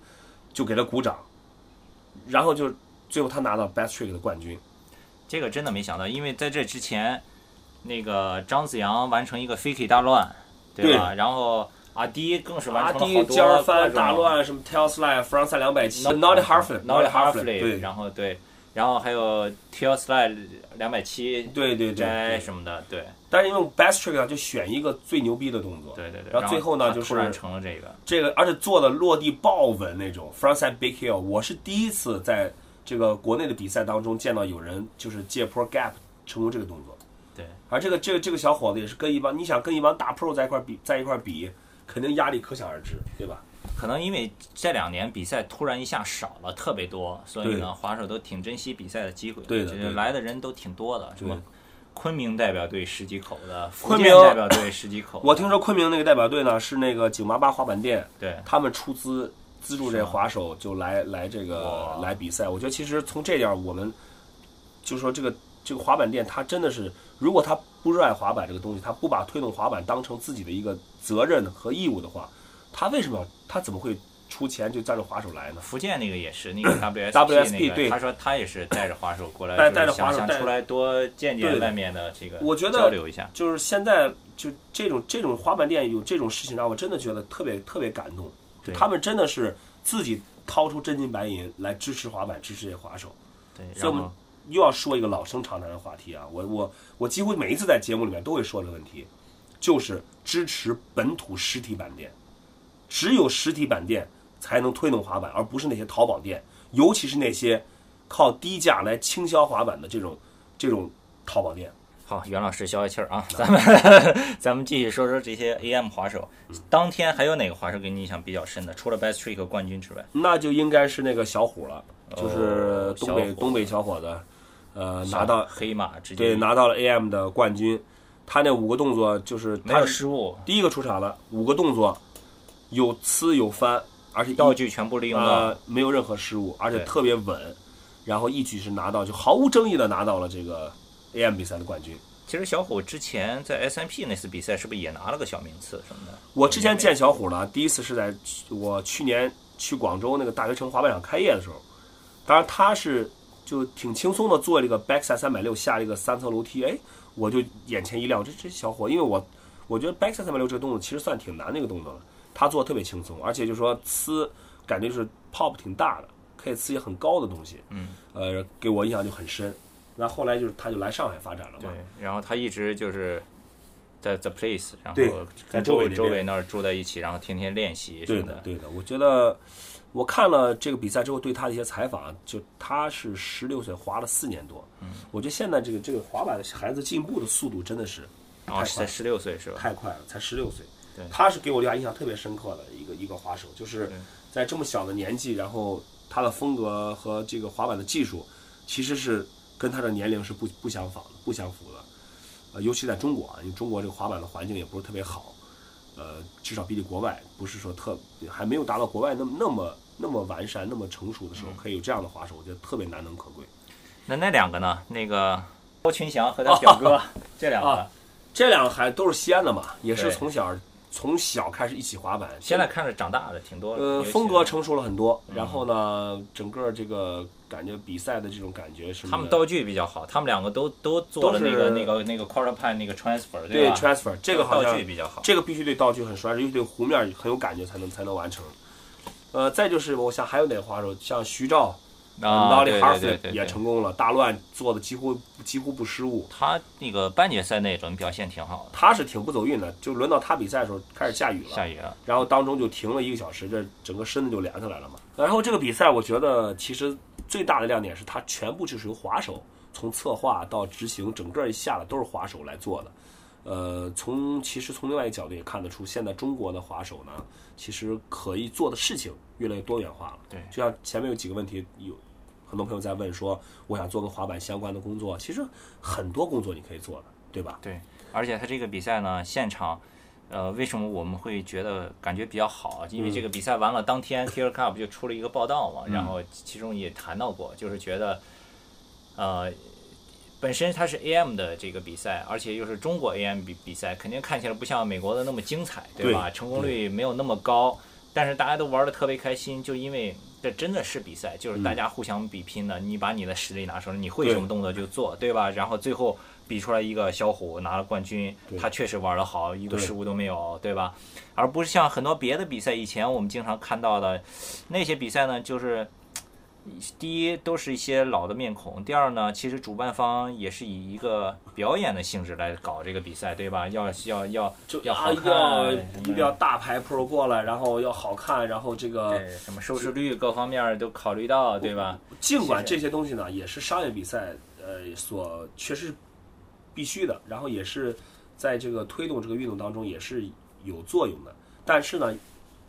Speaker 1: 就给他鼓掌，然后就最后他拿到 best trick 的冠军。
Speaker 2: 这个真的没想到，因为在这之前，那个张子阳完成一个 fakie 大乱，对吧？然后阿迪更是完
Speaker 1: 阿
Speaker 2: 成了好多
Speaker 1: 翻大乱，什么 tail slide frontside 两百七 Not-，naughty halflip
Speaker 2: Naughty halflip，Halfley，
Speaker 1: 对
Speaker 2: 然后对，然后还有 tail slide 两百七
Speaker 1: 对对对对。
Speaker 2: 什么的，对
Speaker 1: 但是因为 best trick 啊，就选一个最牛逼的动作，
Speaker 2: 对对对。
Speaker 1: 然后最后呢就是
Speaker 2: 突然成了这个，
Speaker 1: 这个，而且做的落地爆稳那种 frontside big heel，我是第一次在这个国内的比赛当中见到有人就是借 pro gap 成功这个动作。
Speaker 2: 对，
Speaker 1: 而这个这个这个小伙子也是跟一帮你想跟一帮大 pro 在一块儿比，在一块儿比，肯定压力可想而知，对吧？
Speaker 2: 可能因为这两年比赛突然一下少了特别多，所以呢，滑手都挺珍惜比赛的机会。就是
Speaker 1: 对
Speaker 2: 来的人都挺多的，什么昆明代表队十几口的，
Speaker 1: 昆明
Speaker 2: 代表队十几口。
Speaker 1: 我听说昆明那个代表队呢是那个九八八滑板店，
Speaker 2: 对，
Speaker 1: 他们出资资助这滑手就来来这个来比赛。我觉得其实从这点我们就说这个这个滑板店，他真的是，如果他不热爱滑板这个东西，他不把推动滑板当成自己的一个责任和义务的话，他为什么要他怎么会出钱就带着滑手来呢？
Speaker 2: 福建那个也是那个 WSP
Speaker 1: WSP
Speaker 2: 那个，
Speaker 1: 对
Speaker 2: 他说他也是带着滑手过来，
Speaker 1: 带带着滑手
Speaker 2: 出来多见见外面的这个，
Speaker 1: 我觉得
Speaker 2: 交流一下。
Speaker 1: 就是现在就这种这种滑板店有这种事情，让我真的觉得特别特别感动。
Speaker 2: 对
Speaker 1: 他们真的是自己掏出真金白银来支持滑板，支持这些滑手。
Speaker 2: 对，
Speaker 1: 所以我们
Speaker 2: 然后
Speaker 1: 又要说一个老生常谈的话题啊，我我我几乎每一次在节目里面都会说这个问题，就是支持本土实体板店，只有实体板店才能推动滑板，而不是那些淘宝店，尤其是那些靠低价来倾销滑板的这种这种淘宝店。
Speaker 2: 好，袁老师消消气儿啊，咱们咱们继续说说这些 AM 滑手。当天还有哪个滑手给你印象比较深的？除了 Best Trick 冠军之外，
Speaker 1: 那就应该是那个小虎了，就是
Speaker 2: 哦
Speaker 1: 东北、东北小伙子，呃，拿到
Speaker 2: 黑马直接
Speaker 1: 对拿到了 AM 的冠军。他那五个动作就是
Speaker 2: 没有失误，
Speaker 1: 第一个出场了，五个动作有呲有翻，而且
Speaker 2: 道具全部利用到。
Speaker 1: 呃没有任何失误，而且特别稳，然后一举是拿到就毫无争议的拿到了这个 AM 比赛的冠军。
Speaker 2: 其实小虎之前在 S M P 那次比赛是不是也拿了个小名次什么的？
Speaker 1: 我之前见小虎呢，第一次是在我去年去广州那个大学城滑板场开业的时候，当然他是就挺轻松的做了一个 backside 三百六下了一个三层楼梯，哎，我就眼前一亮，这这小伙，因为我我觉得 backside 三百六这个动作其实算挺难的一个动作了，他做的特别轻松，而且就说呲感觉就是 pop 挺大的，可以呲一些很高的东西，
Speaker 2: 嗯，
Speaker 1: 呃，给我印象就很深。那后来就是他就来上海发展了
Speaker 2: 对
Speaker 1: 嘛，，
Speaker 2: 然后他一直就是在 The Place，然后
Speaker 1: 在
Speaker 2: 跟周围
Speaker 1: 周围那
Speaker 2: 儿住在一起，然后天天练习什么
Speaker 1: 对的，对的，我觉得我看了这个比赛之后，对他的一些采访，就他是十六岁滑了四年多，嗯，我觉得现在这个这个滑板的孩子进步的速度真的是
Speaker 2: 然后是才十六岁是吧？
Speaker 1: 太快了，才十六岁
Speaker 2: 对，
Speaker 1: 他是给我留下印象特别深刻的一个一个滑手，就是在这么小的年纪，然后他的风格和这个滑板的技术，其实是跟他的年龄是不不相仿的，不相符的。呃，尤其在中国啊，因为中国这个滑板的环境也不是特别好，呃，至少比起国外，不是说特还没有达到国外那么那么那么完善、那么成熟的时候，可以有这样的滑手，我觉得特别难能可贵。
Speaker 2: 那那两个呢？那个郭群祥和他表哥 这两个
Speaker 1: 啊，这两个孩子都是西安的嘛，也是从小从小开始一起滑板，
Speaker 2: 现在看着长大的挺多。
Speaker 1: 呃，风格成熟了很多，
Speaker 2: 嗯
Speaker 1: 然后呢，整个这个感觉比赛的这种感觉什么，
Speaker 2: 他们道具比较好，他们两个都都做了那
Speaker 1: 都是
Speaker 2: 个那个那个 quarter pipe 那个 transfer，
Speaker 1: 对
Speaker 2: 吧
Speaker 1: ？transfer 这个好
Speaker 2: 道
Speaker 1: 像
Speaker 2: 具比较好。
Speaker 1: 这个必须对道具很熟，而且对湖面很有感觉才能才能完成。呃，再就是我想还有哪个滑手，像徐兆、
Speaker 2: 啊
Speaker 1: ，Lolly
Speaker 2: 对
Speaker 1: Harford
Speaker 2: 对对对，
Speaker 1: 也成功了，大乱做的几乎几乎不失误。
Speaker 2: 他那个半决赛那轮表现挺好的，
Speaker 1: 他是挺不走运的，就轮到他比赛的时候开始下雨了，
Speaker 2: 下雨了。
Speaker 1: 然后当中就停了一个小时，这整个身子就凉下来了嘛。然后这个比赛，我觉得其实最大的亮点是它全部就是由滑手从策划到执行，整个一下来都是滑手来做的。呃，从其实从另外一个角度也看得出，现在中国的滑手呢，其实可以做的事情越来越多元化了。
Speaker 2: 对
Speaker 1: 就像前面有几个问题，有很多朋友在问说，我想做跟滑板相关的工作，其实很多工作你可以做的，对吧？
Speaker 2: 对，而且他这个比赛呢，现场，呃，为什么我们会觉得感觉比较好？因为这个比赛完了当天 k i l l e Cup 就出了一个报道嘛，然后其中也谈到过，就是觉得，呃，本身它是 AM 的这个比赛，而且又是中国 AM 比比赛，肯定看起来不像美国的那么精彩，对吧？
Speaker 1: 对
Speaker 2: 成功率没有那么高，但是大家都玩的特别开心，就因为这真的是比赛，就是大家互相比拼的，你把你的实力拿出来，你会什么动作就做，对吧？然后最后比出来一个小虎拿了冠军，他确实玩得好，一个失误都没有，对吧？而不是像很多别的比赛，以前我们经常看到的那些比赛呢，就是。第一都是一些老的面孔，第二呢，其实主办方也是以一个表演的性质来搞这个比赛，对吧？要要要
Speaker 1: 就啊，
Speaker 2: 要好看，
Speaker 1: 一定要大牌 pro 过来，然后要好看，然后这个
Speaker 2: 对什么收视率各方面都考虑到，对吧？
Speaker 1: 尽管这些东西呢也是商业比赛，呃，所确实必须的，然后也是在这个推动这个运动当中也是有作用的。但是呢，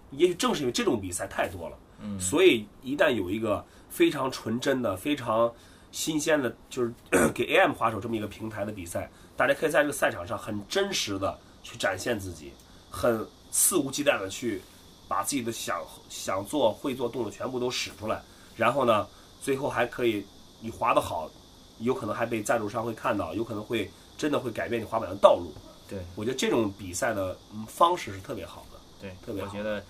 Speaker 1: 也许正是因为这种比赛太多了，
Speaker 2: 嗯，
Speaker 1: 所以一旦有一个非常纯真的、非常新鲜的，就是 给 AM 滑手这么一个平台的比赛，大家可以在这个赛场上很真实的去展现自己，很肆无忌惮的去把自己的想想做、会做动作全部都使出来，然后呢，最后还可以你滑得好，有可能还被赞助商会看到，有可能会真的会改变你滑板的道路。
Speaker 2: 对
Speaker 1: 我觉得这种比赛的嗯方式是特别好的。
Speaker 2: 对，
Speaker 1: 特别好
Speaker 2: 我觉得，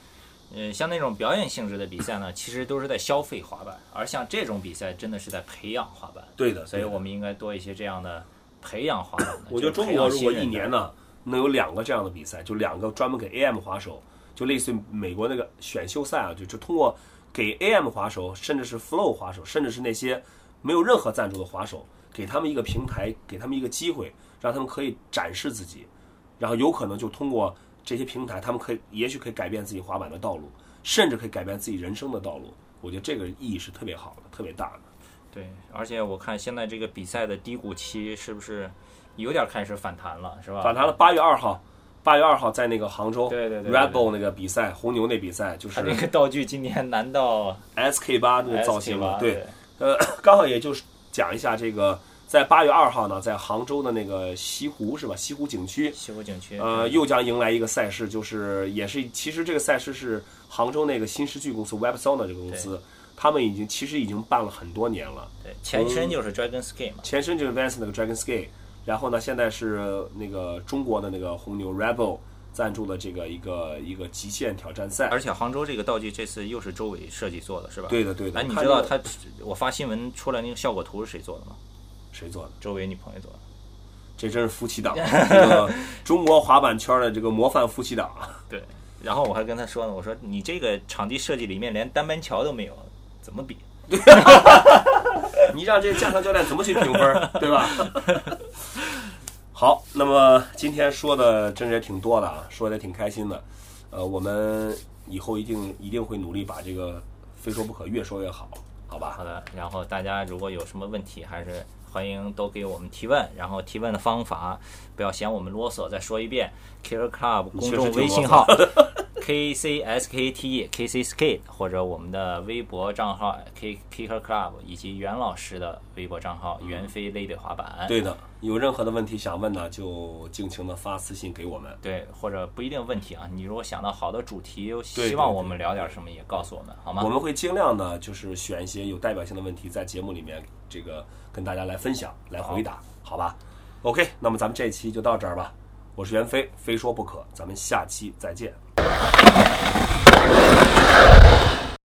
Speaker 2: 呃，像那种表演性质的比赛呢，其实都是在消费滑板，而像这种比赛真的是在培养滑板，
Speaker 1: 对的，
Speaker 2: 所以我们应该多一些这样的培养滑板的。
Speaker 1: 我觉得中国如果一年呢能有两个这样的比赛，就两个专门给 AM 滑手，就类似于美国那个选秀赛啊，就就通过给 AM 滑手，甚至是 Flow 滑手，甚至是那些没有任何赞助的滑手，给他们一个平台，给他们一个机会，让他们可以展示自己，然后有可能就通过这些平台，他们可以也许可以改变自己滑板的道路，甚至可以改变自己人生的道路。我觉得这个意义是特别好的，特别大的。
Speaker 2: 对，而且我看现在这个比赛的低谷期是不是有点开始反弹了，是吧？
Speaker 1: 反弹了，八月二号，八月二号在那个杭州
Speaker 2: 对对对对
Speaker 1: Red Bull 那个比赛，红牛那比赛就是
Speaker 2: 那个道具今年难道
Speaker 1: SK 八那个造型了，对，呃，刚好也就是讲一下这个，在八月二号呢，在杭州的那个西湖是吧？西湖景区，
Speaker 2: 西湖景区，
Speaker 1: 呃，又将迎来一个赛事，就是也是其实这个赛事是杭州那个新世纪公司 WebSona 这个公司，他们已经其实已经办了很多年了。
Speaker 2: 对前身就是 Dragon Ski 嘛，
Speaker 1: 前身就是 Vans 那个 Dragon Ski，然后呢，现在是那个中国的那个红牛 Rebel 赞助的这个一个一个极限挑战赛。
Speaker 2: 而且杭州这个道具这次又是周伟设计做的，是吧？
Speaker 1: 对的，对的。
Speaker 2: 哎，你知道他我发新闻出来那个效果图是谁做的吗？
Speaker 1: 谁做的？
Speaker 2: 周围女朋友做的。
Speaker 1: 这真是夫妻档，这个 中国滑板圈的这个模范夫妻档。
Speaker 2: 对。然后我还跟他说呢，我说你这个场地设计里面连单板桥都没有，怎么比？
Speaker 1: 你让这驾校教练怎么去评分，对吧？好，那么今天说的真是也挺多的啊，说的也挺开心的。呃，我们以后一定一定会努力把这个非说不可越说越好，好吧？
Speaker 2: 好的。然后大家如果有什么问题，还是。欢迎都给我们提问，然后提问的方法不要嫌我们啰嗦，再说一遍，Killer Club 公众微信号 K C S K T E K C Skate，或者我们的微博账号 K Killer Club，以及袁老师的微博账号袁飞 Lady 滑板。
Speaker 1: 对的，有任何的问题想问呢，就尽情的发私信给我们。
Speaker 2: 对，或者不一定问题啊，你如果想到好的主题，希望我们聊点什么，也告诉我们好吗？
Speaker 1: 我们会尽量的，就是选一些有代表性的问题，在节目里面这个。跟大家来分享，来回答，好吧？OK，那么咱们这期就到这儿吧。我是袁飞，非说不可，咱们下期再见。